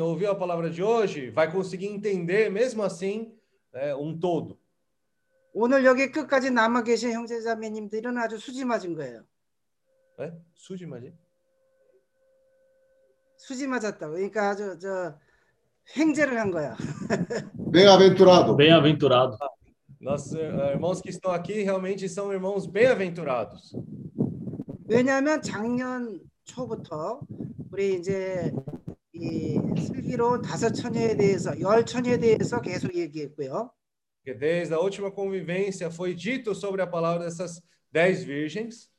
ouviu a palavra de hoje vai conseguir entender, mesmo assim, né, um todo. 오늘 여기 끝까지 남아 계신 형제자매님들은 아주 수지 맞은 거예요. 네? 수지 맞지? 수지 맞았다고. 그러니까 아주 저 횡재를 한 거야. Bem-aventurado. Bem-aventurado. Nossos eh, irmãos que estão aqui realmente são irmãos bem-aventurados. 왜냐하면 작년 초부터 우리 이제 이 슬기로운 다섯 처녀에 대해서 열 처녀에 대해서 계속 얘기했고요. Porque desde a última convivência foi dito sobre a palavra dessas dez virgens.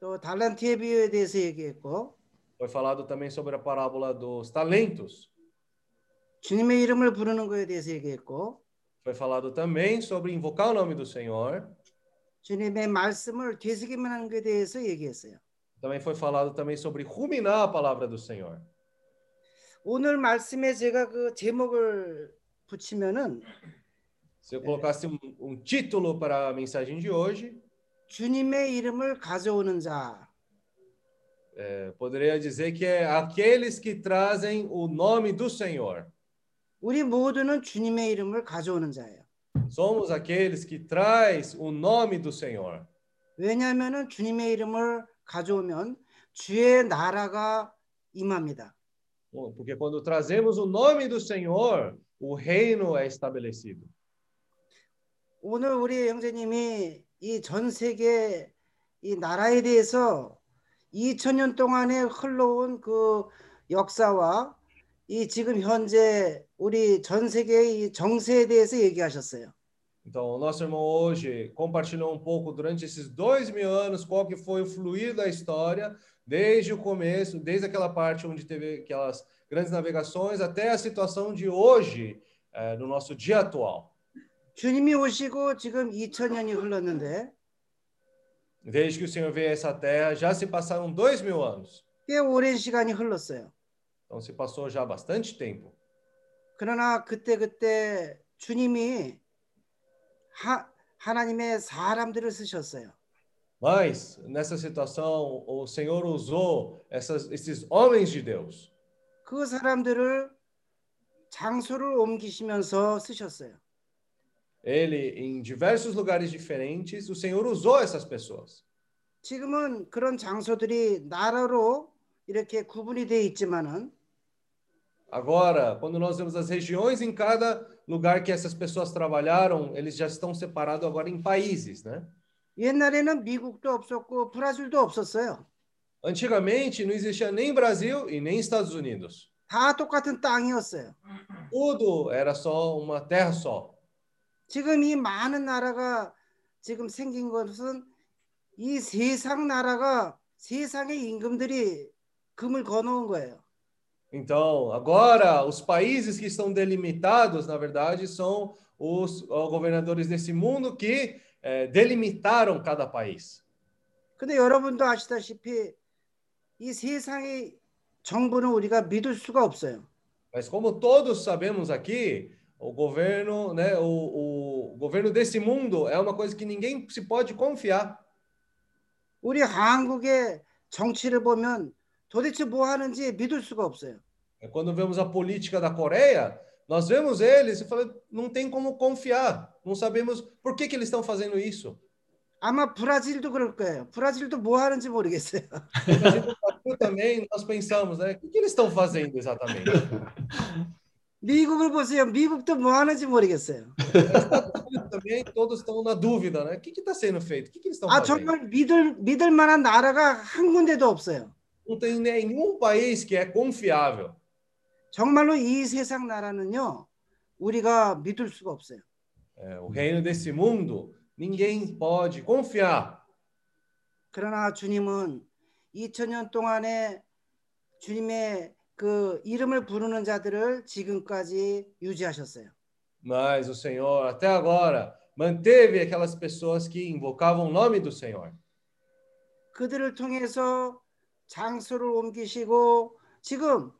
또 달란트의 비유에 대해서 얘기했고 Foi falado também sobre a parábola dos talentos. 주님의 이름을 부르는 거에 대해서 얘기했고 Foi falado também sobre invocar o nome do Senhor. 주님의 말씀을 되새기만 하는 것에 대해서 얘기했어요. Também foi falado também sobre ruminar a palavra do Senhor. 오늘 말씀에 제가 그 제목을 붙이면은 Se eu colocasse um, um título para a mensagem de hoje, 주님의 이름을 가져오는 자. eh, poderia dizer que é aqueles que trazem o nome do Senhor. 우리 모두는 주님의 이름을 가져오는 자예요. Somos aqueles que traz o nome do Senhor. 왜냐하면은 주님의 이름을 가져오면 주의 나라가 임합니다. Bom, Porque quando trazemos o nome do Senhor, o reino é estabelecido. 오늘 우리 형제님이 이 전 세계 이 나라에 대해서 2000년 동안에 흘러온 그 역사와 이 지금 현재 우리 전 세계의 이 정세에 대해서 얘기하셨어요. Então, o nosso irmão hoje compartilhou um pouco durante esses dois mil anos qual que foi o fluir da história, desde o começo, desde aquela parte onde teve aquelas grandes navegações até a situação de hoje, eh, no nosso dia atual. 주님이 오시고 지금 2000년이 흘렀는데 Desde que o Senhor veio a essa terra, já se passaram dois mil anos. 꽤 오랜 시간이 흘렀어요. Então, se passou já bastante tempo. 그러나 그때 그때 주님이 하, 하나님의 사람들을 쓰셨어요. Mas, nessa situação, o Senhor usou essas, esses homens de Deus. 그 사람들을 장소를 옮기시면서 쓰셨어요. Ele, em diversos lugares diferentes, o Senhor usou essas pessoas. 지금은 그런 장소들이 나라로 이렇게 구분이 되어 있지만은 Agora, quando nós vemos as regiões em cada lugar que essas pessoas trabalharam, eles já estão separados agora em países, né? 옛날에는 미국도 없었고 브라질도 없었어요. Antigamente não existia nem Brasil e nem Estados Unidos. 다 똑같은 땅이었어요. Tudo era só uma terra só. 지금 이 많은 나라가 지금 생긴 것은 이 세상 나라가 세상의 임금들이 금을 거놓은 거예요. Então, agora, os países que estão delimitados, na verdade, são os ó, governadores desse mundo que eh, delimitaram cada país. 근데 여러분도 아시다시피 이 세상의 정부는 우리가 믿을 수가 없어요. Mas como todos sabemos aqui, o governo, né, o, o governo desse mundo é uma coisa que ninguém se pode confiar. 우리 한국의 정치를 보면 도대체 뭐 하는지 믿을 수가 없어요. É Quando vemos a política da Coreia, nós vemos eles e falamos, não tem como confiar. Não sabemos por que, que eles estão fazendo isso. 아마 브라질도 그럴 거예요. 브라질도 뭐 하는지 모르겠어요. No Brasil do Brasil também nós pensamos, né? O que, que eles estão fazendo exatamente? 미국을 보세요. 미국도 뭐 하는지 모르겠어요. Estados Unidos também todos estão na dúvida, né? O que está sendo feito? O que, que eles estão 아 fazendo? 정말 믿을 믿을 만한 나라가 한 군데도 없어요. Não tem nenhum país que é confiável. 정말로 이 세상 나라는요. 우리가 믿을 수가 없어요. É, o reino desse mundo, ninguém pode confiar. 그러나 주님은 2000년 동안에 주님의 그 이름을 부르는 자들을 지금까지 유지하셨어요. Mas o Senhor, até agora, manteve aquelas pessoas que invocavam o nome do Senhor. 그들을 통해서 장소를 옮기시고 지금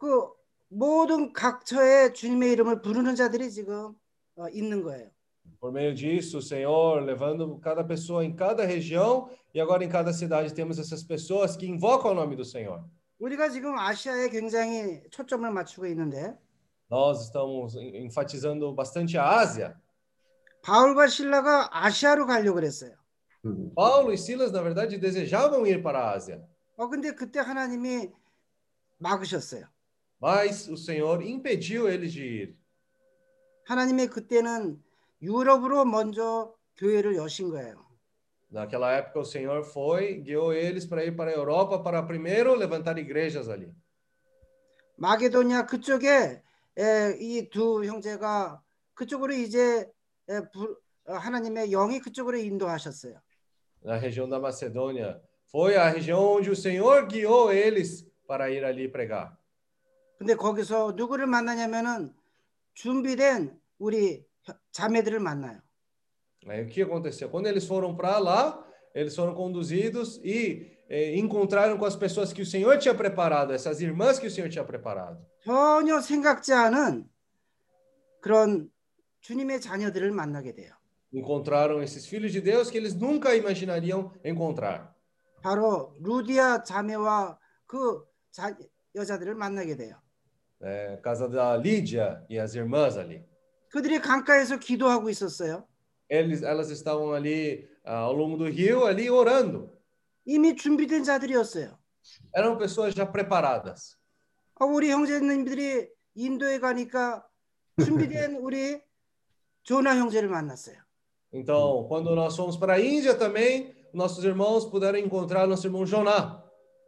그 모든 각처에 주님의 이름을 부르는 자들이 지금 어, 있는 거예요. Por meio disso, o Senhor levando cada pessoa em cada região e agora em cada cidade temos essas pessoas que invocam o nome do Senhor. 우리가 지금 아시아에 굉장히 초점을 맞추고 있는데 Nós estamos en- enfatizando bastante a Ásia. 바울과 신라가 아시아로 가려고 그랬어요. 음. Paulo e Silas, na verdade, desejavam ir para a Ásia, 어 근데 그때 하나님이 막으셨어요. mas o Senhor impediu eles de ir. 하나님이 그때는 유럽으로 먼저 교회를 여신 거예요. Naquela época, o Senhor foi, guiou eles para ir para a Europa para primeiro levantar igrejas ali. 마게도냐 그쪽에 이 두 형제가 그쪽으로 이제 에, 부- 어, 하나님의 영이 그쪽으로 인도하셨어요. Na região da Macedônia, foi a região onde o Senhor guiou eles para ir ali pregar. 근데 거기서 누구를 만나냐면은 준비된 우리 혀- 자매들을 만나요. Aí o que aconteceu? Quando eles foram para lá, eles foram conduzidos e eh, encontraram com as pessoas que o Senhor tinha preparado, essas irmãs que o Senhor tinha preparado. 전혀 생각지 않은 그런 주님의 자녀들을 만나게 돼요. Encontraram esses filhos de Deus que eles nunca imaginariam encontrar. 바로 루디아 자매와 그 자, 여자들을 만나게 돼요. É, casa da Lídia e as irmãs ali. 그들이 강가에서 기도하고 있었어요. Eles, elas estavam ali ah, ao longo do rio, ali orando. 이미 준비된 자들이었어요. Eram pessoas já preparadas. 어, 우리 형제님들이 인도에 가니까 준비된 우리 조나 형제를 만났어요. Então, quando nós fomos para a Índia também, nossos irmãos puderam encontrar nosso irmão Joná.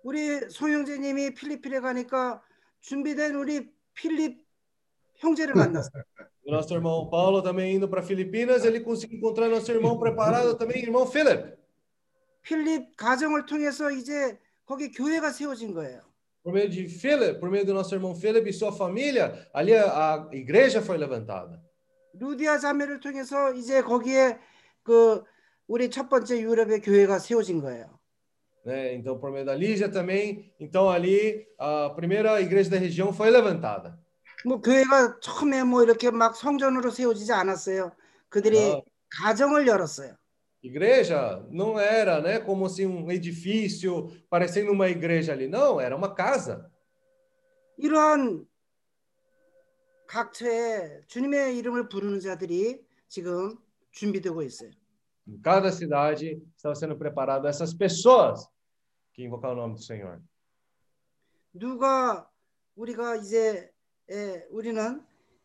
우리 송 형제님이 필리핀에 가니까 준비된 우리 필립 형제를 만났어요. O nosso irmão Paulo também indo para Filipinas, ele conseguiu encontrar nosso irmão preparado também, irmão Philip. 필립 가정을 통해서 이제 거기 교회가 세워진 거예요. Por meio de Philip, por meio do nosso irmão Philip e sua família, ali a, a igreja foi levantada. 루디아 자매를 통해서 이제 거기에 그 우리 첫 번째 유럽의 교회가 세워진 거예요. Né? Então, por meio da Lígia também, então ali a primeira igreja da região foi levantada. 뭐 교회가 처음에 뭐 이렇게 막 성전으로 세워지지 않았어요. 그들이 아. 가정을 열었어요. Igreja não era, né, como assim um edifício parecendo uma igreja ali, não, era uma casa. 이러한 각처에 주님의 이름을 부르는 자들이 지금 준비되고 있어요. Em cada cidade estava sendo preparado essas pessoas que invocaram o nome do Senhor. 누가 우리가 이제 예, 우리는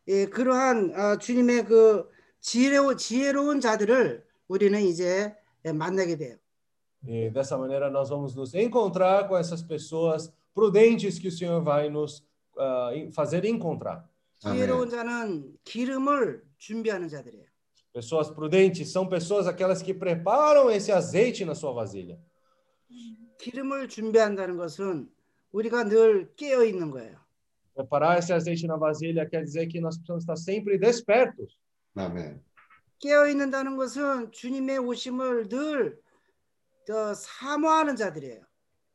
예, 그러한 아, 주님의 그 지혜로, 지혜로운 자들을 우리는 이제 예, 만나게 돼요. E dessa maneira nós vamos nos encontrar com essas pessoas prudentes que o Senhor vai nos ah, em- fazer encontrar. 지혜로운 자는 기름을 준비하는 자들이에요. Pessoas prudentes são pessoas aquelas que preparam esse azeite na sua vasilha. 기름을 준비한다는 것은 우리가 늘 깨어 있는 거예요. Preparar esse azeite na vasilha quer dizer que nós precisamos estar sempre despertos. 아멘. 깨어 있는다는 것은 주님의 오심을 늘 어, 사모하는 자들이에요.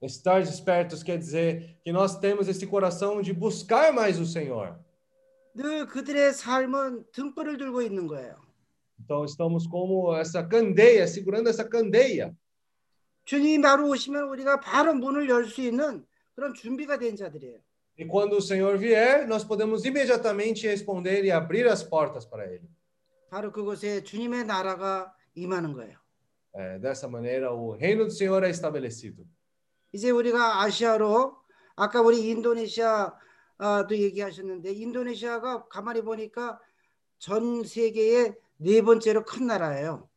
Estar despertos quer dizer que nós temos esse coração de buscar mais o Senhor. 늘 그들의 삶은 등불을 들고 있는 거예요. Então estamos como essa candeia, segurando essa candeia. 주님이 바로 오시면 우리가 바로 문을 열 수 있는 그런 준비가 된 자들이에요. E quando o Senhor vier, nós podemos imediatamente responder e abrir as portas para Ele. 바로 그곳에 주님의 나라가 임하는 거예요. É, dessa maneira, o reino do Senhor é estabelecido. 이제 우리가 아시아로 아까 우리 인도네시아도 얘기하셨는데 인도네시아가 가만히 보니까 전 세계의 네 번째로 큰 나라예요.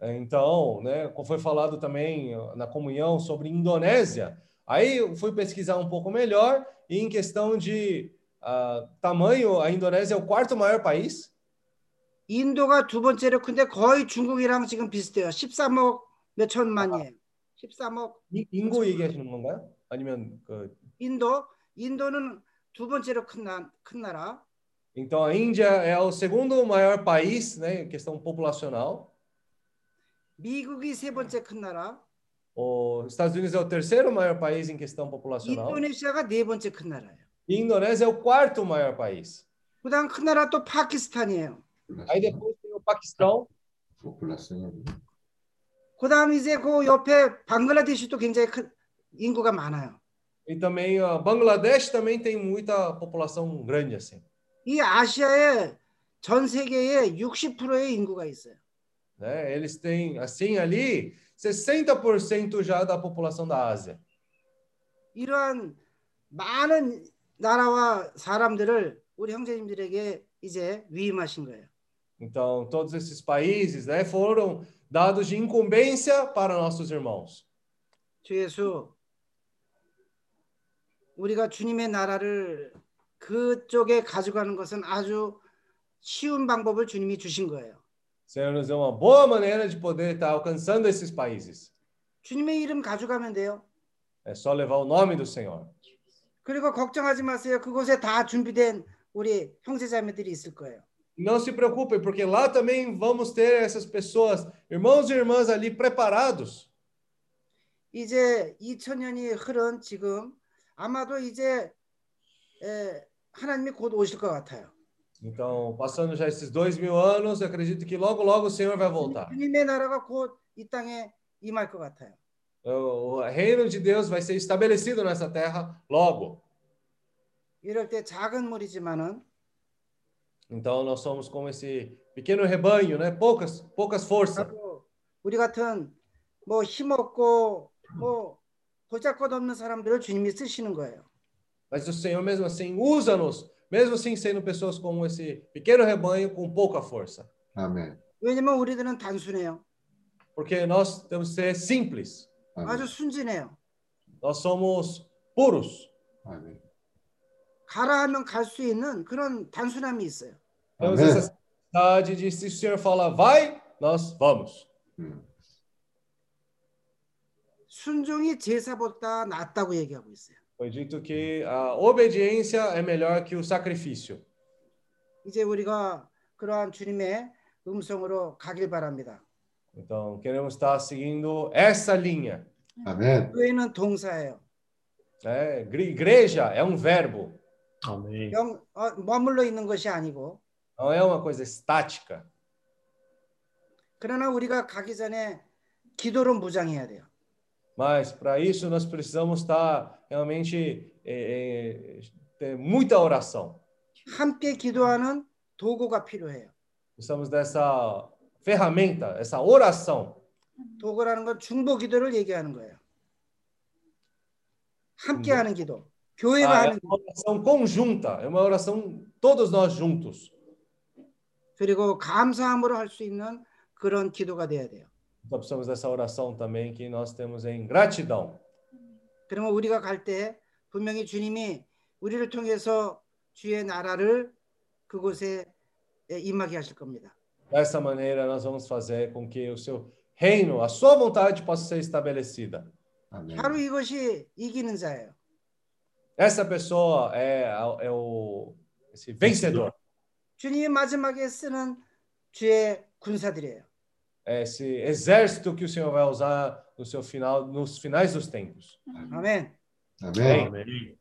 É, Então, né, como foi falado também ó, na comunhão sobre Indonésia, aí eu fui pesquisar um pouco melhor e em questão de ah, tamanho, a Indonésia é o quarto maior país. 인도가 두 번째로 큰데 거의 중국이랑 지금 비슷해요. 13억 몇 천만이에요. 13억 이- 인구 얘기하시는 건가요? 아니면 그 인도 인도는 두 번째로 큰, 나, 큰 나라. Então, a Índia é o segundo maior país, né, em questão populacional. 미국이 세 번째 큰 나라. Os Estados Unidos é o terceiro maior país em questão populacional. 인도네시아가 네 번째 큰 나라예요. E Indonésia é o quarto maior país. 그다음 큰 나라 또 파키스탄이에요. Aí depois tem o Paquistão. população. 그다음 이제 그 옆에 방글라데시도 굉장히 큰 인구가 많아요. E também a Bangladesh também tem muita população grande assim. 이 아시아에 전 세계에 60%의 인구가 있어요. Né? Eles têm assim ali 60% já da população da Ásia. 이러한 많은 나라와 사람들을 우리 형제님들에게 이제 위임하신 거예요. Então, todos esses países, né, foram dados de incumbência para nossos irmãos. 주 예수 우리가 주님의 나라를 그쪽에 가져가는 것은 아주 쉬운 방법을 주님이 주신 거예요. O Senhor nos deu uma boa maneira de poder estar alcançando esses países. 주님의 이름 가져가면 돼요. É só levar o nome do Senhor. 그리고 걱정하지 마세요. 그곳에 다 준비된 우리 형제자매들이 있을 거예요. Não se preocupem, porque lá também vamos ter essas pessoas, irmãos e irmãs ali preparados. 이제 2000년이 흐른 지금 아마도 이제 에, 하나님이 곧 오실 것 같아요. Então, passando já esses dois mil anos, eu acredito que logo, logo o Senhor vai voltar. 주님의 나라가 곧 이 땅에 임할 것 같아요. O o reino de Deus vai ser estabelecido nessa terra logo. 이럴 때 작은 무리지만은 Então, nós somos como esse pequeno rebanho, né? Poucas, poucas forças. 바로 우리 같은 뭐 힘없고 뭐 보잘것없는 사람들을 주님이 쓰시는 거예요. Mas o Senhor, mesmo assim, usa-nos, mesmo assim sendo pessoas como esse pequeno rebanho com pouca força. 아멘. 왜냐면 우리들은 단순해요. Porque nós temos que ser simples. 아주 아멘. 순진해요. Nós somos puros. 아멘. 가라 하면 갈 수 있는 그런 단순함이 있어요. Temos 아멘. essa cidade de se o Senhor fala vai, nós vamos. 음. 순종이 제사보다 낫다고 얘기하고 있어요. Foi dito que a obediência é melhor que o sacrifício. 이제 우리가 그러한 주님의 음성으로 가길 바랍니다. Então, queremos estar seguindo essa linha. 아멘. 교회는 동사예요. Né? Igre- Igreja é um verbo, 아멘. 영, 어, 머물러 있는 것이 아니고 não é uma coisa estática. 그러나 우리가 가기 전에 기도로 무장해야 돼요. Mas para isso nós precisamos estar realmente eh, eh, ter muita oração. 함께 기도하는 도구가 필요해요. Precisamos dessa ferramenta, essa oração. 도구라는 건 중보 기도를 얘기하는 거예요. 함께 중보. 하는 기도. 교회가 Ah, é 하는 기도. uma oração conjunta, é uma oração todos nós juntos. 그리고 감사함으로 할 수 있는 그런 기도가 돼야 돼요. Então precisamos dessa oração também que nós temos em gratidão. 그러면 우리가 갈 때 분명히 주님이 우리를 통해서 주의 나라를 그곳에 임하게 하실 겁니다. Dessa maneira nós vamos fazer com que o seu reino, a sua vontade possa ser estabelecida. 아멘. 바로 이것이 이기는 자예요. Essa pessoa é, a- é o esse vencedor, 주님이 마지막에 쓰는 주의 군사들이에요. É esse exército que o Senhor vai usar no seu final, nos finais dos tempos. Uhum. Amém. Amém. Amém.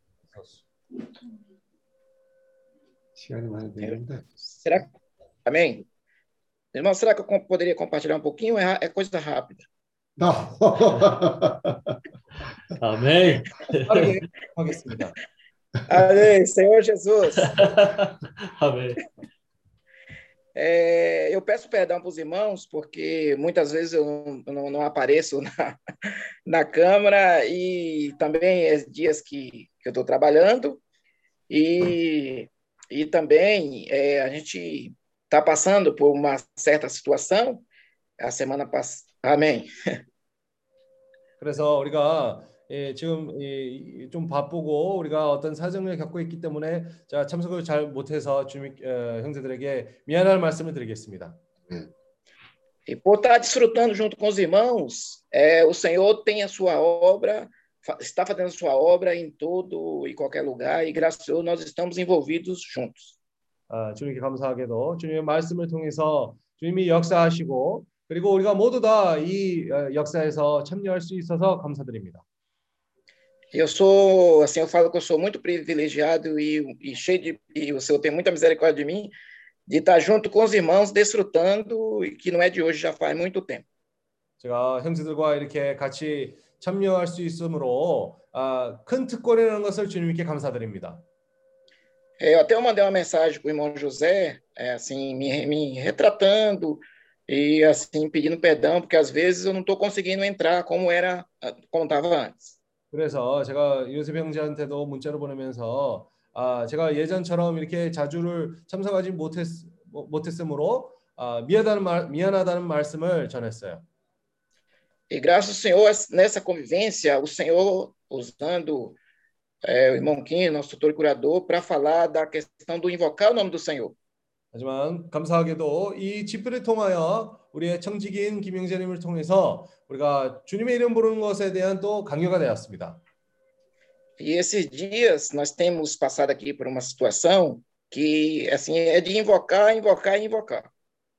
Será que... Amém? Irmão, será que eu poderia compartilhar um pouquinho? É, é coisa rápida. Não. Amém. Amém, Senhor Jesus. Amém. É, eu peço perdão para os irmãos, porque muitas vezes eu não, eu não- não apareço na, na câmara e também é dias que, que eu estou trabalhando e, e também é, a gente está passando por uma certa situação. A semana passada. Amém. 그래서 우리가 예, 지금 이, 이, 좀 바쁘고 우리가 어떤 사정을 겪고 있기 때문에 자 참석을 잘 못해서 주민 어, 형제들에게 미안할 말씀을 드리겠습니다. E por estar desfrutando junto com os irmãos, é, o Senhor tem a sua obra, está fazendo a sua obra em todo e qualquer lugar, e graças a Deus nós estamos envolvidos juntos. 아, 주님께 감사하게도 주님의 말씀을 통해서 주님이 역사하시고 그리고 우리가 모두 다 이 역사에서 참여할 수 있어서 감사드립니다. Eu sou, assim, eu falo que eu sou muito privilegiado e, e cheio de, e o Senhor tem muita misericórdia de mim, de estar junto com os irmãos, desfrutando, e que não é de hoje, já faz muito tempo. 제가 형제들과 이렇게 같이 참여할 수 있으므로 아, 큰 특권이라는 것을 주님께 감사드립니다. É, Eu até mandei uma mensagem para o irmão José, é, assim, me, me retratando e assim pedindo perdão, porque às vezes eu não estou conseguindo entrar como era, como estava antes. 그래서 제가 요셉 형제한테도 문자를 보내면서 아, 제가 예전처럼 이렇게 자주를 참석하지 못했, 못했으므로 아, 미안하다는, 말, 미안하다는 말씀을 전했어요. E graças ao Senhor, nessa convivência, o Senhor usando é, o irmão Kim, nosso tutor e curador, para falar da questão do invocar o nome do Senhor. 하지만 감사하게도 이 집회를 통하여 우리의 청지기인 김영재님을 통해서 우리가 주님의 이름 부르는 것에 대한 또 강요가 되었습니다. E esses dias nós temos passado aqui por uma situação que assim é de invocar, invocar, invocar.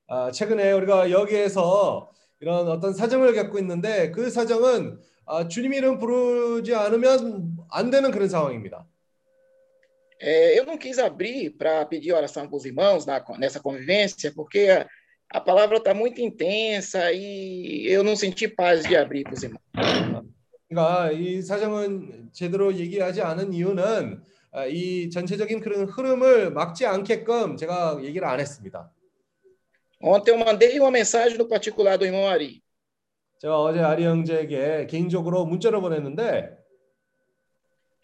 아, 최근에 우리가 여기에서 이런 어떤 사정을 겪고 있는데 그 사정은 아, 주님 이름 부르지 않으면 안 되는 그런 상황입니다. É, eu não quis abrir para pedir oração para os irmãos na, nessa convivência, porque a, a palavra está muito intensa e eu não senti paz de abrir para os irmãos. 그러니까 이 사정은 제대로 얘기하지 않은 이유는 아, 이 전체적인 그런 흐름을 막지 않게끔 제가 얘기를 안 했습니다. Ontem eu mandei uma mensagem no particular do irmão Ari. 제가 어제 아리 형제에게 개인적으로 문자를 보냈는데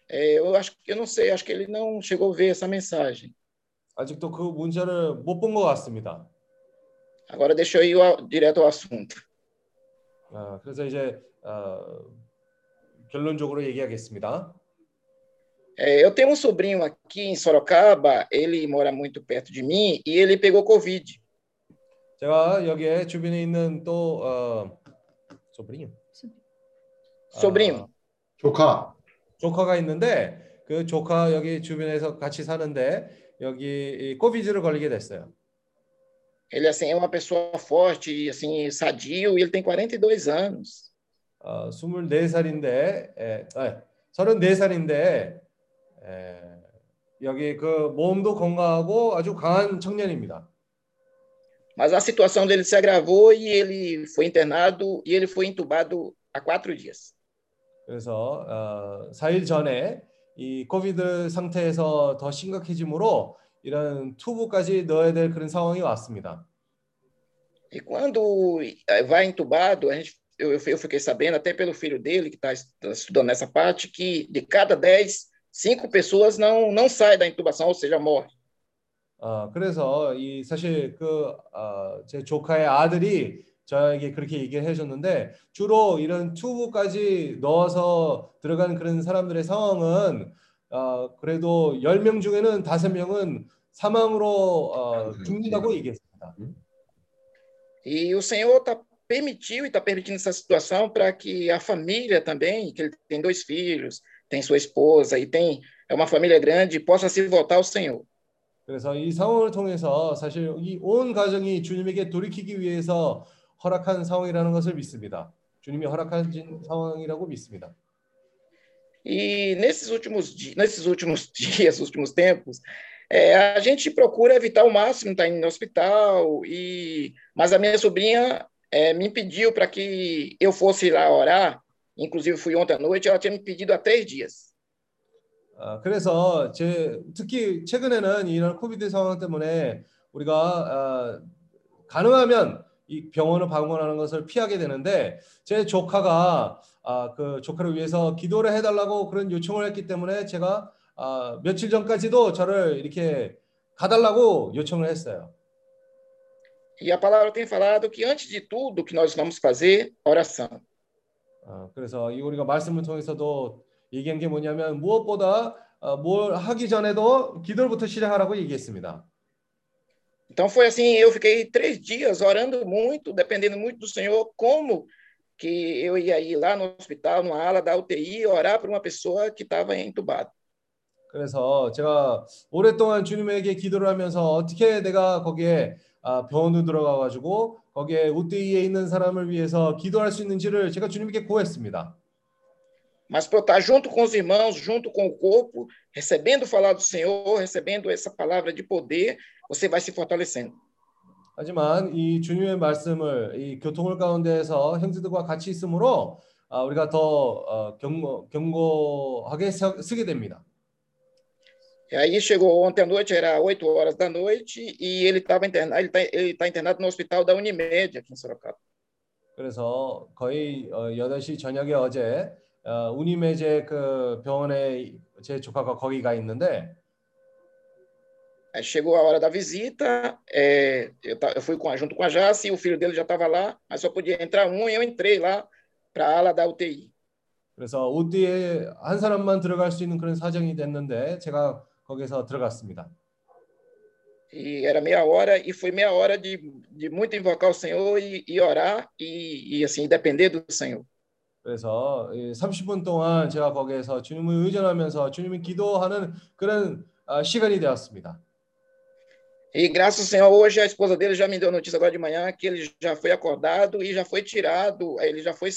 É, eu acho que eu não sei, acho que ele não chegou a ver essa mensagem. 아직도 그 문자를 못 본 것 같습니다. Agora deixa eu ir ao- direto ao assunto. 아, 그래서 이제 어, 결론적으로 얘기하겠습니다. É, eu tenho um sobrinho aqui em Sorocaba, ele mora muito perto de mim e ele pegou Covid. 제가 여기에 주변에 있는 또 어, 소브리요. Sobrinho. 조카. 조카가 있는데 그 조카 여기 주변에서 같이 사는데 여기 이 코비드를 걸리게 됐어요. Ele assim é uma pessoa forte, assim sadio, e ele tem 42 anos. 어, 24살인데 에, 아, 34살인데 에, 여기 그 몸도 건강하고 아주 강한 청년입니다. Mas a situação dele se agravou e ele foi internado e ele foi entubado há quatro dias. 그래서 어, 4일 전에 이 코비드 상태에서 더 심각해지므로 이런 투부까지 넣어야 될 그런 상황이 왔습니다. E quando eh, vai entubado, a gente, eu, eu fiquei sabendo, até pelo filho dele, que está estudando nessa parte, que de cada 10, cinco pessoas não, não saem da intubação, ou seja, morre. 어, 그래서 이 사실 그 어, 제 조카의 아들이 저에게 그렇게 얘기를 해줬는데 주로 이런 튜브까지 넣어서 들어가는 그런 사람들의 상황은 어, 그래도 10명 중에는 5명은 사망으로 어, 죽는다고 얘기했습니다. E o Senhor tá, permitiu e está permitindo essa situação para que a família também, que ele tem dois filhos, tem sua esposa e tem é uma família grande, possa se voltar ao Senhor. 그래서 이 상황을 통해서 사실 이 온 가정이 주님에게 돌이키기 위해서 허락한 상황이라는 것을 믿습니다. 주님이 허락하신 상황이라고 믿습니다. E nesses últimos, nesses últimos dias, últimos tempos, é, a gente procura evitar ao máximo estar indo no hospital, e, mas a minha sobrinha é, me pediu para que eu fosse lá orar, inclusive fui ontem à noite, ela tinha me pedido há três dias. 아, 그래서 제 특히 최근에는 이런 코비드 상황 때문에 우리가 아, 가능하면 이 병원을 방문하는 것을 피하게 되는데 제 조카가 아, 그 조카를 위해서 기도를 해달라고 그런 요청을 했기 때문에 제가 아, 며칠 전까지도 저를 이렇게 가달라고 요청을 했어요. E a palavra tem falado que antes de tudo que nós vamos fazer, oração. 아, 그래서 이 우리가 말씀을 통해서도 얘기한 게 뭐냐면 무엇보다 아, 뭘 하기 전에도 기도부터 시작하라고 얘기했습니다. Então foi assim, eu fiquei três dias orando muito, dependendo muito do Senhor, como que eu ia ir lá no hospital, numa ala da UTI, orar para uma pessoa que estava entubada. 그래서 제가 오랫동안 주님에게 기도를 하면서 어떻게 내가 거기에 아, 병원으로 들어가 가지고 거기에 우대에 있는 사람을 위해서 기도할 수 있는지를 제가 주님께 구했습니다. Mas para eu estar junto com os irmãos, junto com o corpo, recebendo falar do Senhor, recebendo essa palavra de poder, você vai se fortalecendo. 하지만 이 주님의 말씀을 이 교통을 가운데에서 형제들과 같이 있으므로 아, 우리가 더 어, 경고, 경고하게 서- 쓰게 됩니다. E aí chegou ontem à noite, era 8 horas da noite, e ele estava internado, ele tá, ele tá internado no hospital da Unimed aqui em Sorocaba. 그래서 거의 어, 8시 저녁에 어제 어, 우니메제 그 병원에 제 조카가 거기 가 있는데 Aí chegou a hora da visita, é, eu, ta- eu fui com a- junto com a Jace, e o filho dele já estava lá, mas só podia entrar um, e eu entrei lá para a ala da UTI. 그래서 OD에 한 사람만 들어갈 수 있는 그런 사정이 됐는데 제가 거기서 들어갔습니다. E era meia hora, e foi meia hora de, de muito invocar o Senhor e, e orar, e, e assim, depender do Senhor. 그래서 이 30분 동안 제가 거기에서 주님을 의존하면서 주님을 기도하는 그런 아, 시간이 되었습니다. E graças ao Senhor, hoje a esposa dele já me deu notícia agora de manhã que ele já foi acordado e já foi tirado, ele já foi,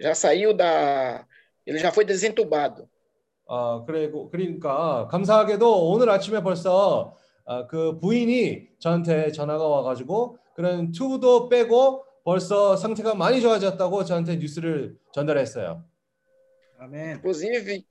já saiu da, ele já foi desentubado. 아, 그리고 그러니까 감사하게도 오늘 아침에 벌써 아, 그 부인이 저한테 전화가 와 가지고 그런 튜브도 빼고 벌써 상태가 많이 좋아졌다고 저한테 뉴스를 전달했어요. 아멘. Inclusive,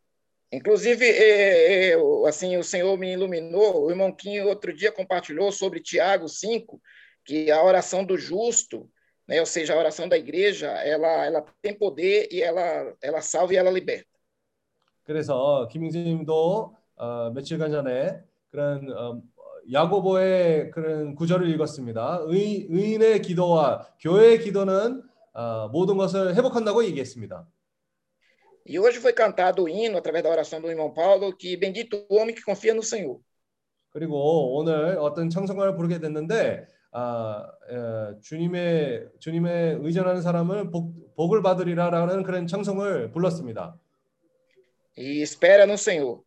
inclusive é, é, o- assim, o Senhor me iluminou. O irmão Quinho outro dia compartilhou sobre Tiago 5, que a oração do justo, né, ou seja, a oração da igreja, ela, ela tem poder e ela, ela salva e ela liberta. 그래서 김ing진님도 어, 며칠간 전에 그런 어, 야고보의 그런 구절을 읽었습니다. 의, 의인의 기도와 교회의 기도는 어, 모든 것을 회복한다고 얘기했습니다. E hoje foi cantado o hino, através da oração do irmão Paulo, que bendito o homem que confia no Senhor. 그리고 오늘 어떤 청성가를 부르게 됐는데 아, 에, 주님의 주님의 의존하는 사람은 복, 복을 받으리라라는 그런 청성을 불렀습니다. E espera no Senhor.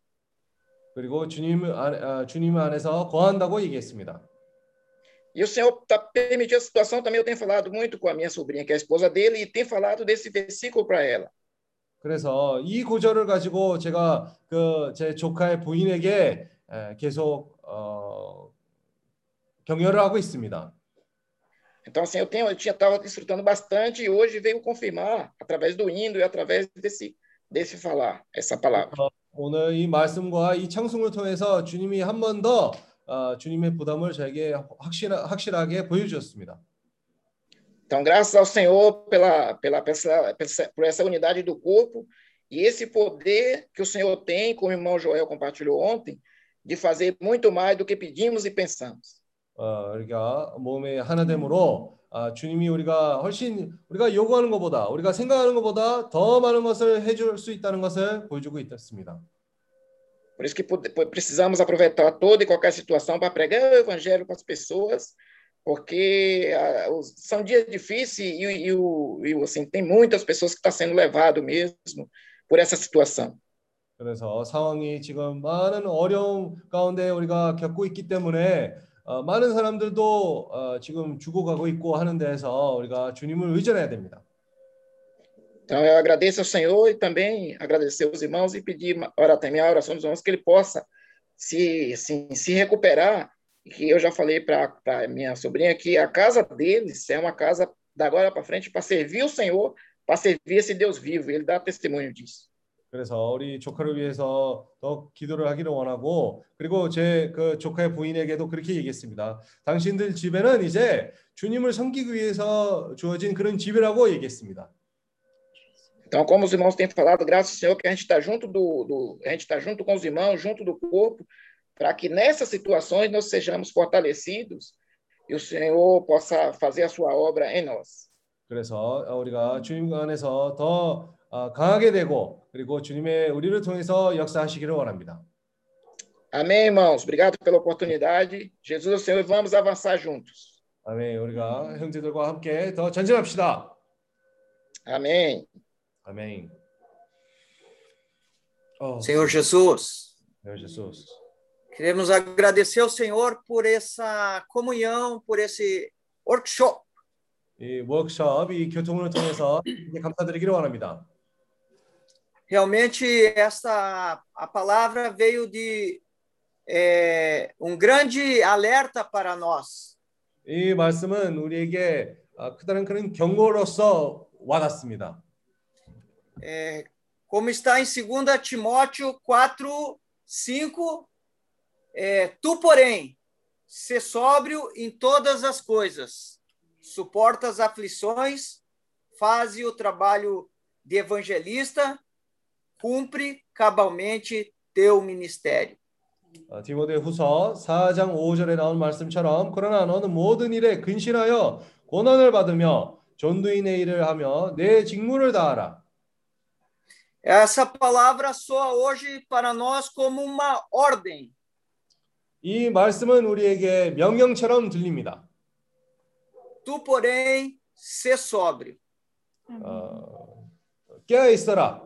그리고 주님 안, 아, 주님 안에서 거한다고 얘기했습니다. E o Senhor tá permitindo a situação também. Eu tenho falado muito com a minha sobrinha, que é a esposa dele, e tenho falado desse versículo para ela. 그래서 이 구절을 가지고 제가 그 제 조카의 부인에게 에, 계속 어, 격려를 하고 있습니다. Então, assim, eu tenho, eu tinha estava desfrutando bastante e hoje veio confirmar através do hino e através desse desse falar essa palavra. 오늘 이 말씀과 이 청승을 통해서 주님이 한 번더 어, 주님의 부담을 저에게 확실 확실하 게 보여주셨습니다. Então, graças ao Senhor pela pela por essa unidade do corpo e esse poder que o Senhor tem, como o irmão Joel compartilhou ontem, de fazer muito mais do que pedimos e pensamos. 어, 우리가 몸의 하나됨으로 아, 주님이 우리가 훨씬 우리가 요구하는 것보다 우리가 생각하는 것보다 더 많은 것을 해줄 수 있다는 것을 보여주고 있습니다. Por isso que precisamos aproveitar toda e qualquer situação para pregar o evangelho para as pessoas, porque ah, são dias difíceis e, e, e assim, tem muitas pessoas que estão sendo levado mesmo por essa situação. 그래서 상황이 지금 많은 어려움 가운데 우리가 겪고 있기 때문에 어, 많은 사람들도 어, 지금 죽어가고 있고 하는 데에서 우리가 주님을 의존해야 됩니다. Então, eu agradeço ao Senhor e também agradecer aos irmãos e pedir ora, também a oração dos irmãos que ele possa se, assim, se recuperar. E que eu já falei para a minha sobrinha que a casa deles é uma casa da agora para frente para servir o Senhor, para servir esse Deus vivo. E ele dá testemunho disso. 그래서 우리 조카를 위해서 더 기도를 하기를 원하고 그리고 제 그 조카의 부인에게도 그렇게 얘기했습니다. 당신들 집에는 이제 주님을 섬기기 위해서 주어진 그런 집이라고 얘기했습니다. Então, como os irmãos têm falado, graças ao Senhor que a gente está junto do, do a gente está junto com os irmãos, junto do corpo, para que nessas situações nós sejamos fortalecidos e o Senhor possa fazer a sua obra em nós. 그래서 우리가 주님 안에서 더 어, 강하게 되고 그리고 주님의 우리를 통해서 역사하시기를 원합니다. Amém, irmãos. Obrigado pela oportunidade. Jesus é o Senhor e vamos avançar juntos. 아멘. 우리가 형제들과 함께 더 전진합시다. Amém. 아멘. Oh, Senhor Jesus, Senhor Jesus. queremos agradecer ao Senhor por essa comunhão, por esse workshop. 이 워크숍, 이 교통을 통해서 감사드리기를 원합니다. Realmente, essa a palavra veio de é, um grande alerta para nós. 이 말씀은 우리에게 아, 크다는 그런 경고로서 와닿습니다. é, como está em 2 Timóteo 4, 5, é, tu, porém, ser sóbrio em todas as coisas, suporta as aflições, faze o trabalho de evangelista, cumpre cabalmente teu ministério. 어, 디모데후서 4장 5절에 나온 말씀처럼 그러나 너는 모든 일에 근신하여 고난을 받으며 전도인의 일을 하며 내 직무를 다하라. Essa palavra soa hoje para nós como uma ordem. 이 말씀은 우리에게 명령처럼 들립니다. Tu, porém, ser sóbrio. 어, 깨어 있어라.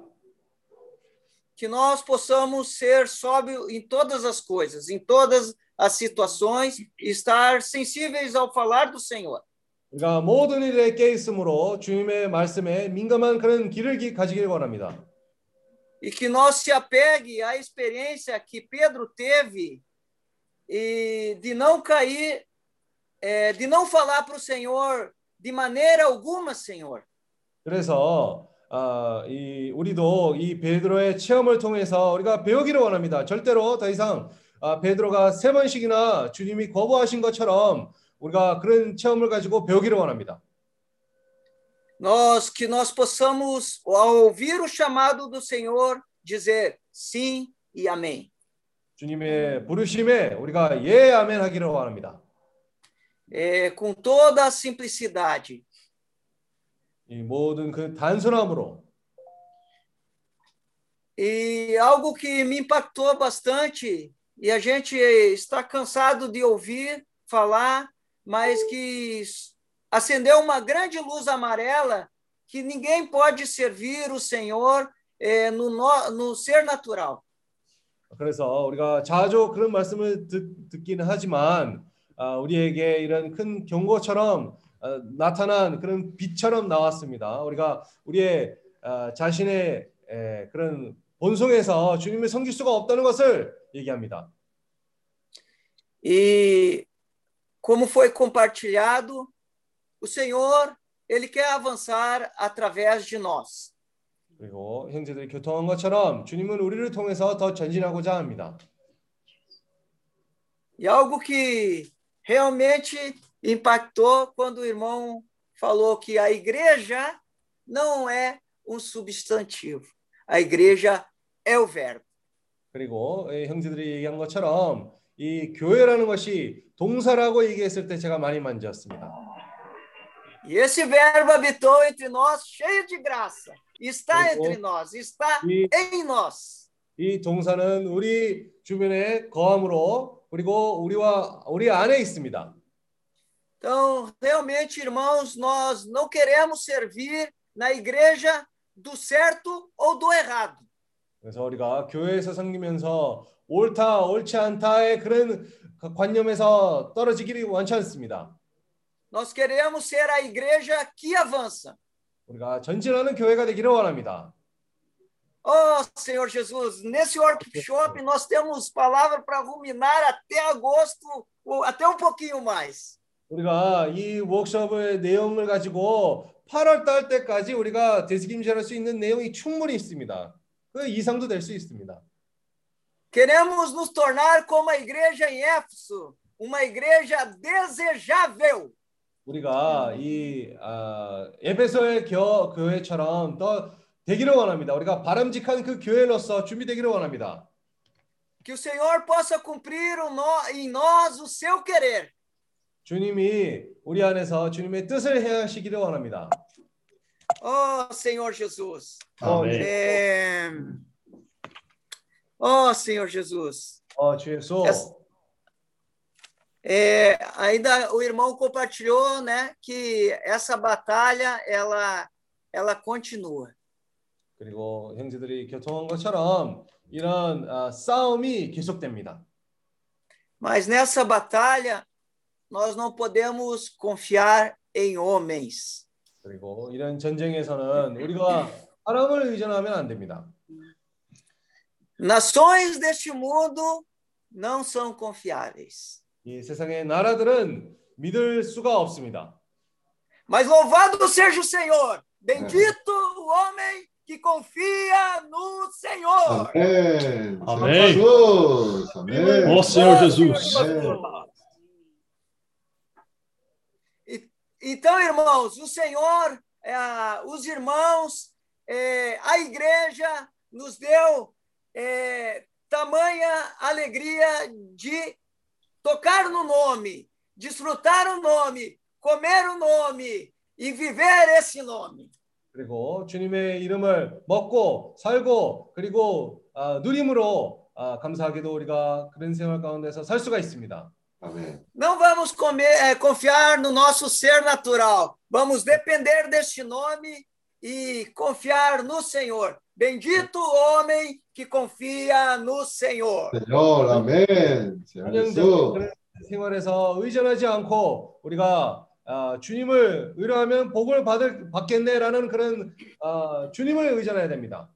Que nós possamos ser sóbrios em todas as coisas, em todas as situações, e estar sensíveis ao falar do Senhor. 우리가 모든 일에 깨 있으므로 주님의 말씀에 민감한 그런 길을 기- 가지길 원합니다. E que nós se apegue à experiência que Pedro teve e de não cair, eh, de não falar para o Senhor de maneira alguma, Senhor. 그래서 아, 이 우리도 이 베드로의 체험을 통해서 우리가 배우기를 원합니다. 절대로 더 이상 아, 베드로가 세 번씩이나 주님이 거부하신 것처럼 우리가 그런 체험을 가지고 배우기를 원합니다. Nós que nós possamos, ao ouvir o chamado do Senhor, dizer sim e amém. 주님의 부르심에 우리가 예 아멘 하기를 원합니다. Eh, com toda a simplicidade. 이 모든 그 단순함으로 E algo que me impactou bastante, e a gente está cansado de ouvir falar, mas que acendeu uma grande luz amarela, que ninguém pode servir o Senhor eh, no, no, no ser natural. 그래서 우리가 자주 그런 말씀을 듣, 듣기는 하지만 아, 우리에게 이런 큰 경고처럼 아, 나타난 그런 빛처럼 나왔습니다. 우리가 우리의 아, 자신의 에, 그런 본성에서 주님을 섬길 수가 없다는 것을 얘기합니다. E como foi compartilhado, o Senhor, ele quer avançar através de nós. 그리고 형제들이 교통한 것처럼 주님은 우리를 통해서 더 전진하고자 합니다. E algo que realmente impactou quando o irmão falou que a igreja não é um substantivo. A igreja é o verbo. 그리고 이 형제들이 얘기한 것처럼 이 교회라는 것이 동사라고 얘기했을 때 제가 많이 만졌습니다. E esse verbo habitou entre nós, cheio de graça. Está Pegou. entre nós, está 이, em nós. 이 동사는 우리 주변에 거함으로 그리고 우리와 우리 안에 있습니다. Então, realmente, irmãos, nós não queremos servir na igreja do certo ou do errado. 그래서 우리가 교회에서 섬기면서 옳다 옳지 않다의 그런 관념에서 떨어지기를 원치 않습니다. Nós queremos ser a igreja que avança. 우리가 전진하는 교회가 되기를 원합니다. Oh, Senhor Jesus, nesse workshop nós temos palavra para ruminar até agosto, ou até um pouquinho mais. 우리가 이 워크숍의 내용을 가지고 8월 달 때까지 우리가 되새김질할 수 있는 내용이 충분히 있습니다. 그 이상도 될 수 있습니다. Queremos nos tornar como a igreja em Éfeso, uma igreja desejável. 우리가 이 아, 에베소의 교, 교회처럼 더 되기를 원합니다. 우리가 바람직한 그 교회로서 준비되기를 원합니다. Que o Senhor possa cumprir o no- em nós o seu querer. 주님이 우리 안에서 주님의 뜻을 행하시기를 원합니다. Oh, Senhor Jesus. 아멘. É... Oh, Senhor Jesus. 어, 주 예수. Essa- É, ainda o irmão compartilhou, né, que essa batalha ela ela continua. 그리고 형제들이 교통한 것처럼 이런 아, 싸움이 계속됩니다. Mas nessa batalha nós não podemos confiar em homens. 그리고 이런 전쟁에서는 우리가 사람을 의존하면 안 됩니다. Nações deste mundo não são confiáveis. 이 세상의 나라들은 믿을 수가 없습니다. Mas louvado seja o Senhor! Bendito o homem que confia no Senhor. 아멘. 아멘. Jesus. 아멘. Ó Senhor Ô, Jesus. Senhor. Então, irmãos, o Senhor, é, os irmãos, é, a igreja nos deu é, tamanha alegria de tocar no nome, desfrutar o nome, comer o nome e viver esse nome. 그리고 주님의 이름을 먹고 살고 그리고 아, 누림으로 아, 감사하게도 우리가 그런 생활 가운데서 살 수가 있습니다. 아멘. Não vamos comer, é, confiar no nosso ser natural. Vamos depender deste nome e confiar no Senhor. Bendito o homem que confia no Senhor. Señor. 아멘. Señor 한영적인 Jesús. 그런 생활에서 의존하지 않고 우리가 아, 주님을 의뢰하면 복을 받을 받겠네라는 그런 아, 주님을 의존해야 됩니다.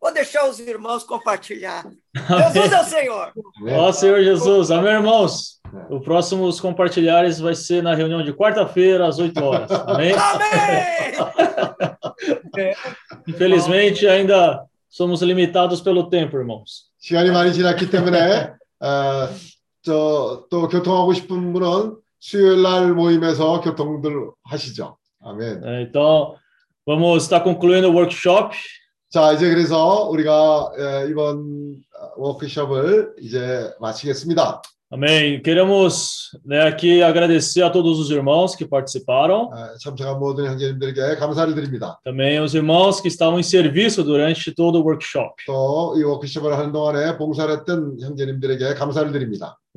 Vou deixar os irmãos compartilhar. Jesus é o Senhor. 아멘. Ó Senhor Jesus. Amém, irmãos? O próximo os compartilhares vai ser na reunião de quarta-feira, às 8 horas. Amém? Amém! Infelizmente, ainda somos limitados pelo tempo, irmãos. 시간이 많이 지났기 때문에 어, 저또 교통하고 싶은 분은 수요일 날 모임에서 교통들 하시죠. 아멘. É, Então, vamos estar concluindo o workshop. 자 이제 그래서 우리가 에, 이번 워크숍을 이제 마치겠습니다. Amém. Queremos né, aqui agradecer a todos os irmãos que participaram. Também os irmãos que estavam em serviço durante todo o workshop.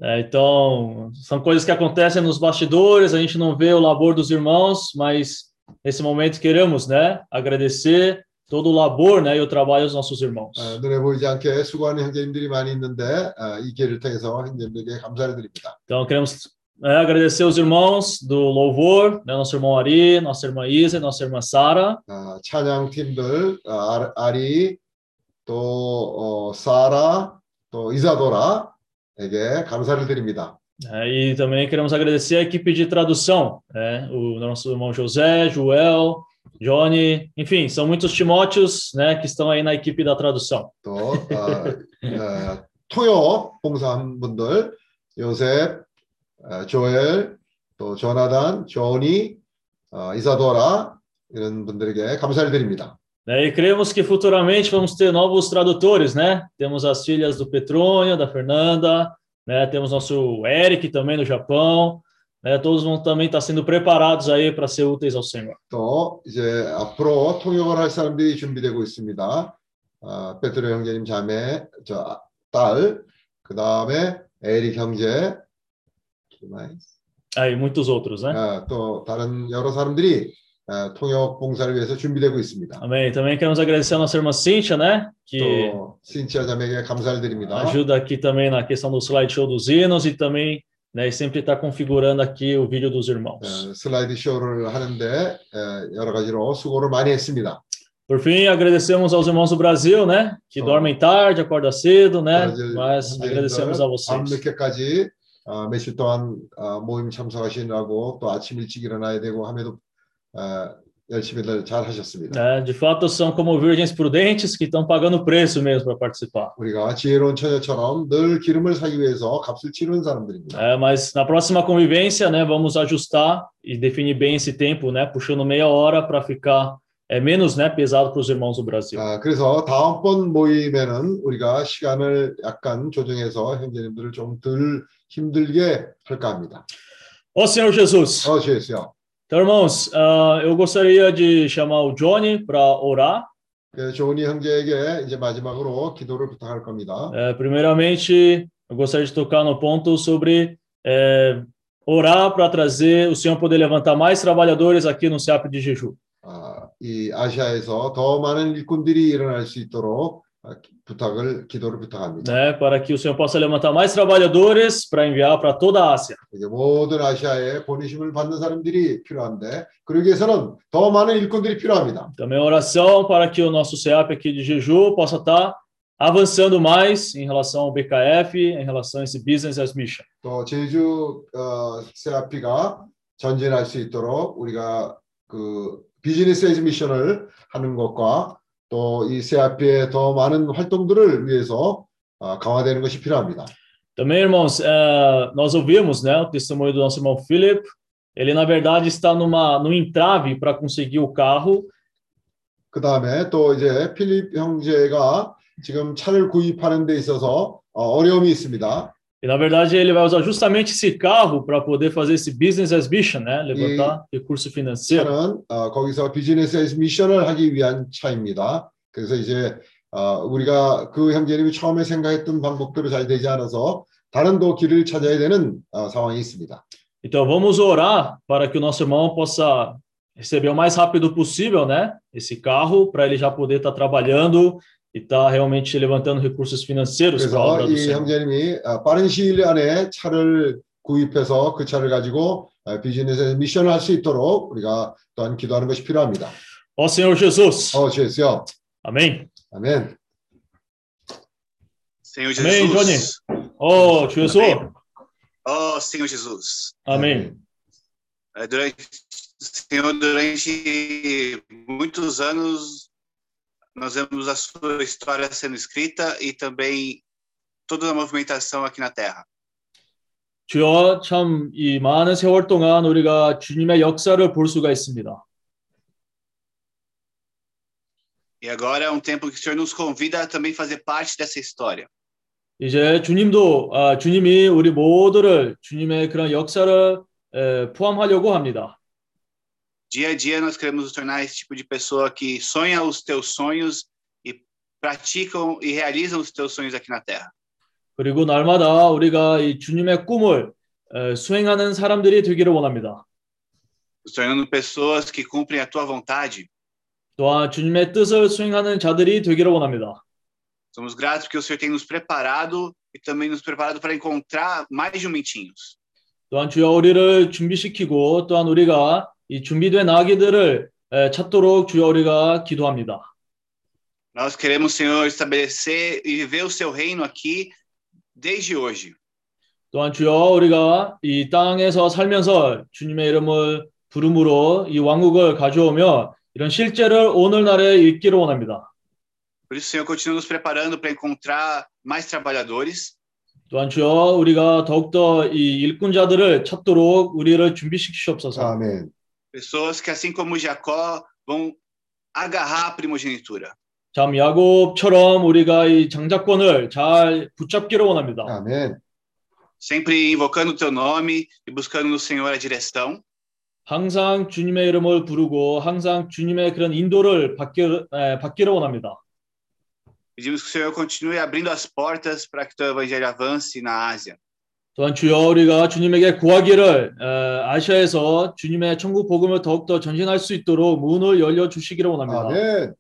É, então, são coisas que acontecem nos bastidores, a gente não vê o labor dos irmãos, mas nesse momento queremos né, agradecer todo o labor, né, e o trabalho dos nossos irmãos. 아, 눈에 보이지 않게 수고하는 형제님들이 많이 있는데 아, 이 기회를 통해서 형제님들에게 감사를 드립니다. Então, queremos né, agradecer os irmãos do louvor, né, nosso irmão Ari, nossa irmã Isa, e nossa irmã Sara, 아, 찬양 팀들 아, 아리 또 어, 사라 또 이사도라에게 감사를 드립니다. né, e também queremos agradecer a equipe de tradução, né, o nosso irmão José, Joel, Johnny, enfim, são muitos Timóteos, né, que estão aí na equipe da tradução. 또 어, 어, 통역 봉사한 분들 요셉, 어, 조엘, 또 조나단, 조니, 어, 이사도라 이런 분들에게 감사를 드립니다. Né, e cremos que futuramente vamos ter novos tradutores, né? Temos as filhas do Petrônio, da Fernanda, né? Temos nosso Eric também no Japão, né? Todos vão também estar sendo preparados aí para ser úteis ao Senhor. 또 이제 앞으로 통역을 할 사람들이 준비되고 있습니다. 아, 베드로 형제님 자매, 저 딸, 그 다음에 에릭 형제, Aí muitos outros, né? 아, 또 다른 여러 사람들이 아, 통역 봉사를 위해서 준비되고 있습니다. Amém. Também queremos agradecer a nossa irmã Cíntia, né? Que 또 신치아 자매에게 감사를 드립니다. ajuda aqui também na questão do slideshow dos hinos e também, né? Sempre está configurando aqui o vídeo dos irmãos. 어, 슬라이드 쇼를 하는데 어, 여러 가지로 수고를 많이 했습니다. Por fim, agradecemos aos irmãos do Brasil, né? Que Oh. dormem tarde, acordam cedo, né? 브라질 Mas agradecemos a 밤 vocês. 늦게까지 어, 며칠 동안 어, 모임 참석하시느라고 또 아침 일찍 일어나야 되고 함에도 어, 열심히들 잘 하셨습니다. É, de fato, são como virgens prudentes que estão pagando preço mesmo para participar. 우리가 지혜로운 처녀처럼 늘 기름을 사기 위해서 값을 치르는 사람들입니다. É, mas na próxima convivência, né, vamos ajustar e definir bem esse tempo, né, puxando meia hora para ficar é, menos, né, pesado para os irmãos do Brasil. 아, 그래서 다음번 모임에는 우리가 시간을 약간 조정해서 형제님들을 좀 덜 힘들게 할까 합니다. Ó Senhor Jesus, 어, 주였어요. então, irmãos, ah, eu gostaria de chamar o Johnny para orar. 그 조은이 형제에게 이제 마지막으로 기도를 부탁할 겁니다. É, primeiramente, eu gostaria de tocar no ponto sobre é, orar para trazer o Senhor poder levantar mais trabalhadores aqui no CEAP de Jeju. 아, 이 아시아에서 더 많은 일꾼들이 일어날 수 있도록 아, 기- 부탁을 기도를 부탁합니다. né, para que o Senhor possa levantar mais trabalhadores para enviar para toda a Ásia. 이제 모든 아시아에 보내심을 받는 사람들이 필요한데 그러기 위해서는 더 많은 일꾼들이 필요합니다. Também oração para que o nosso CEAP aqui de Jeju possa estar avançando mais em relação ao BKF, em relação a esse Business as Mission. 또 제주 어, 세아피가 전진할 수 있도록 우리가 그 비즈니스 에즈 미션을 하는 것과 또 이 CRP의 더 많은 활동들을 위해서 아, 강화되는 것이 필요합니다. Também, irmãos, eh, nós ouvimos, né, o testemunho do nosso irmão Philip. Ele, na verdade, está numa, num entrave para conseguir o carro. 그 다음에 또 이제 필립 형제가 지금 차를 구입하는 데 있어서 어, 어려움이 있습니다. E, na verdade, ele vai usar justamente esse carro para poder fazer esse business as mission, né, levantar recurso financeiro. 차는 어, 거기서 비즈니스 에스 미션을 하기 위한 차입니다. 그래서 이제 어, 우리가 그 형제님이 처음에 생각했던 방법대로 잘 되지 않아서 다른 또 길을 찾아야 되는 어, 상황이 있습니다. Então, vamos orar para que o nosso irmão possa receber o mais rápido possível, né, esse carro, para ele já poder estar trabalhando e estar realmente levantando recursos financeiros para a 그래서 obra do 이 Senhor. 형제님이 어, 빠른 시일 안에 차를 구입해서 그 차를 가지고 어, 비즈니스 미션을 할 수 있도록 우리가 또한 기도하는 것이 필요합니다. Ó Senhor Jesus. 어, 주여. Amém. 아멘. Senhor Amém, Jesus. Ó, 주 예수. Oh, Senhor Jesus. Amém. É, Durante, Senhor, durante muitos anos, nós vemos a sua história sendo escrita e também toda a movimentação aqui na Terra. 주여 참 이 많은 세월 동안 우리가 주님의 역사를 볼 수가 있습니다. E agora é um tempo que o Senhor nos convida a também fazer parte dessa história. 이제 주님도 아, 주님이 우리 모두를 주님의 그런 역사를 에, 포함하려고 합니다. Dia a dia nós queremos nos tornar esse tipo de pessoa que sonha os teus sonhos e praticam e realizam os teus sonhos aqui na Terra. 그리고 날마다 우리가 이 주님의 꿈을 에, 수행하는 사람들이 되기를 원합니다. Nos tornando pessoas que cumprem a tua vontade. 또한 주님의 뜻을 수행하는 자들이 되기를 원합니다. Somos gratos porque o Senhor tem nos preparado e também nos preparado para encontrar mais jumentinhos. 또한 주여 우리를 준비시키고 또한 우리가 이 준비된 아기들을 에, 찾도록 주여 우리가 기도합니다. Nós queremos, Senhor, estabelecer e viver o seu reino aqui desde hoje. 또한 주여 우리가 이 땅에서 살면서 주님의 이름을 부름으로 이 왕국을 가져오며 이런 실제를 오늘날에 읽기를 원합니다. Por isso, Senhor, continua nos preparando para encontrar mais trabalhadores 또한 주여 우리가 더욱더 이 일꾼자들을 찾도록 우리를 준비시키시옵소서. 아멘. pessoas que, assim como Jacó, vão agarrar a primogenitura. 참 야곱처럼 우리가 이 장자권을 잘 붙잡기를 원합니다. 아멘. Sempre invocando o teu nome e buscando no Senhor a direção. 항상 주님의 이름을 부르고 항상 주님의 그런 인도를 받기, 에, 받기를 원합니다. Pedimos que o Senhor continue abrindo as portas para que o teu evangelho avance na Ásia. 또한 주여 우리가 주님에게 구하기를 에, 아시아에서 주님의 천국 복음을 더욱더 전진할 수 있도록 문을 열려 주시기를 원합니다. 아멘.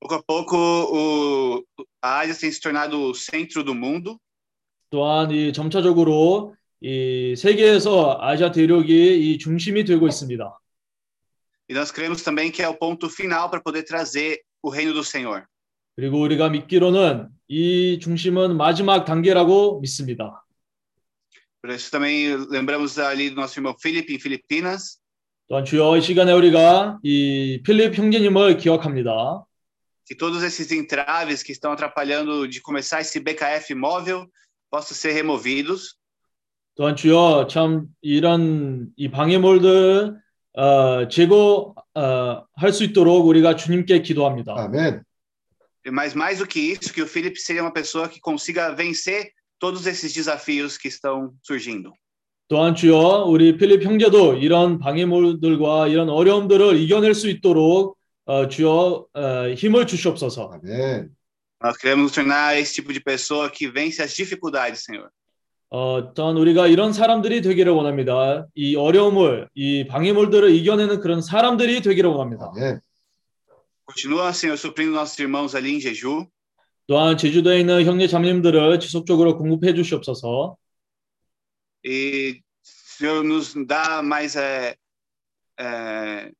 Pouco a pouco, o, a Ásia tem se tornado o centro do mundo. 또한 이 점차적으로 이 세계에서 아시아 대륙이 이 중심이 되고 있습니다. E nós cremos também que é o ponto final para poder trazer o reino do Senhor. 그리고 우리가 믿기로는 이 중심은 마지막 단계라고 믿습니다. Por isso também lembramos ali do nosso irmão Felipe em Filipinas. 또한 주여 이 시간에 우리가 이 필립 형제님을 기억합니다. Que todos esses entraves que estão atrapalhando de começar esse BKF móvel possam ser removidos. 또한 주여 참 이런 이 방해물들 어, 제거 어, 할수 있도록 우리가 주님께 기도합니다. 아멘. Mas mais do que isso, que o Felipe seja uma pessoa que consiga vencer todos esses desafios que estão surgindo. 또한 주여 우리 필립 형제도 이런 방해물들과 이런 어려움들을 이겨낼 수 있도록 어, 주여 어, 힘을 주시옵소서. 아멘. Nós queremos nos tornar esse tipo de pessoa que vence as dificuldades, Senhor. 어, 또한 우리가 이런 사람들이 되기를 원합니다. 이 어려움을, 이 방해물들을 이겨내는 그런 사람들이 되기를 원합니다. 아멘. Continua, Senhor, suprindo nossos irmãos ali em Jeju. 또한 제주도에 있는 형제 자매님들을 지속적으로 공급해 주시옵소서. E, Senhor, nos dá mais é, é,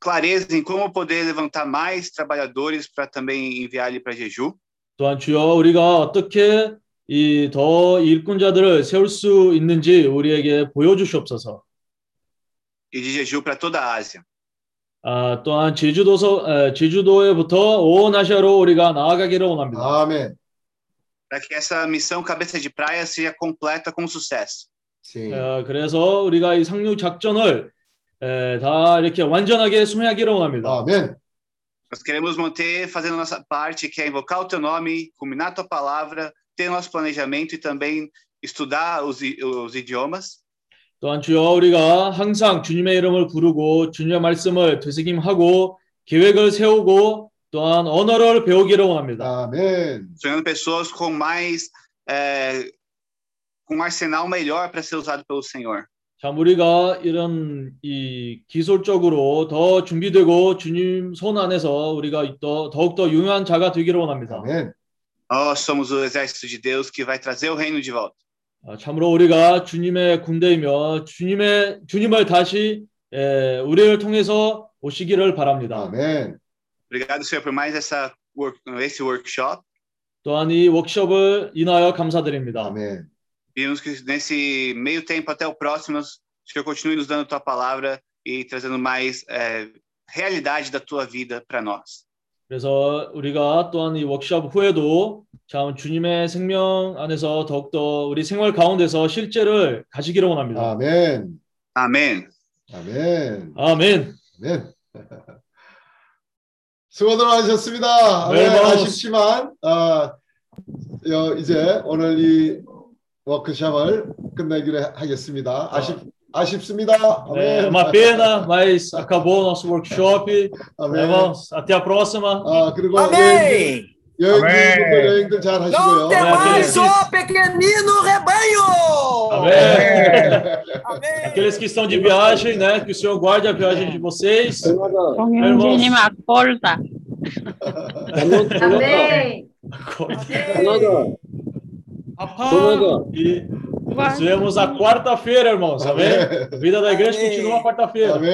clareza em como poder levantar mais trabalhadores para também enviar ali para Jeju. 또한 주여 우리가 어떻게 이 더 일꾼자들을 세울 수 있는지 우리에게 보여 주시옵소서. E de Jeju para toda a Ásia. 아, 또한 제주도서 에, 제주도에부터 온 아시아로 우리가 나아가기를 원합니다. 아멘. para que essa missão cabeça de praia seja completa com sucesso. sim. 어, 그래서 우리가 이 상륙 작전을 에, 다 이렇게 완전하게 수행하기를 원합니다. 아멘. Nós queremos manter fazendo a nossa parte, que é invocar o teu nome, culminar a tua palavra, ter nosso planejamento e também estudar os, i- os idiomas. 또한 주여 우리가 항상 주님의 이름을 부르고 주님의 말씀을 되새김하고 계획을 세우고 또한 언어를 배우기를 원합니다. 아멘. sonhando pessoas com mais é, com um arsenal melhor para ser usado pelo Senhor. 참 우리가 이런 이 기술적으로 더 준비되고 주님 손 안에서 우리가 더 더욱 더 유용한 자가 되기를 원합니다. 아멘. Nós somos o exército de Deus que vai trazer o reino de volta. 아, 참으로 우리가 주님의 군대이며 주님의 주님을 다시 에, 우리를 통해서 오시기를 바랍니다. 아멘. Obrigado, Senhor, por mais essa work, esse workshop. 또한 이 워크숍을 인하여 감사드립니다. 아멘. Pedimos que nesse meio tempo até o próximo, o Senhor continue nos dando a tua palavra e trazendo mais é, realidade da tua vida para nós. 그래서 우리가 또한 이 워크숍 후에도 참 주님의 생명 안에서 더욱더 우리 생활 가운데서 실제를 가지기를 원합니다. 아멘. Amém. 아멘. 아멘. 아멘. 수고들 하셨습니다. 네, 아멘. 뭐- 아쉽지만 아, 여, 이제 오늘 이 워크숍을 끝내기로 하겠습니다. 아쉽. É uma pena, mas acabou o nosso workshop. Tá Vamos, até a próxima. Amém. Amém. Não tem mais, ó pequenino rebanho! Amém. Aqueles que estão de viagem, né? Que o Senhor guarde a viagem de vocês. Irmãos. Amém. Amém. Amém. Amém. Nos a quarta-feira, irmãos. Amém? A Vida da igreja amém. continua quarta-feira. Amém.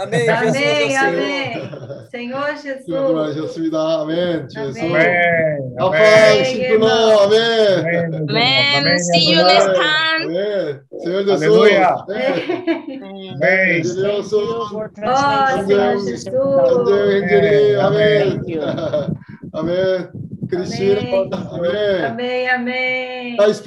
Amém. Amém. Amém. Senhor Jesus. Senhor Jesus. Amém. Jesus. Amém. Amém. Amém. Amém. See you next time. Amém. Senhor Jesus. Aleluia. Amém. Senhor Jesus. Oh, amém. Amém. Amém. Amém. Amém. Amém. Cristina. Amém. Amém. Amém. Tá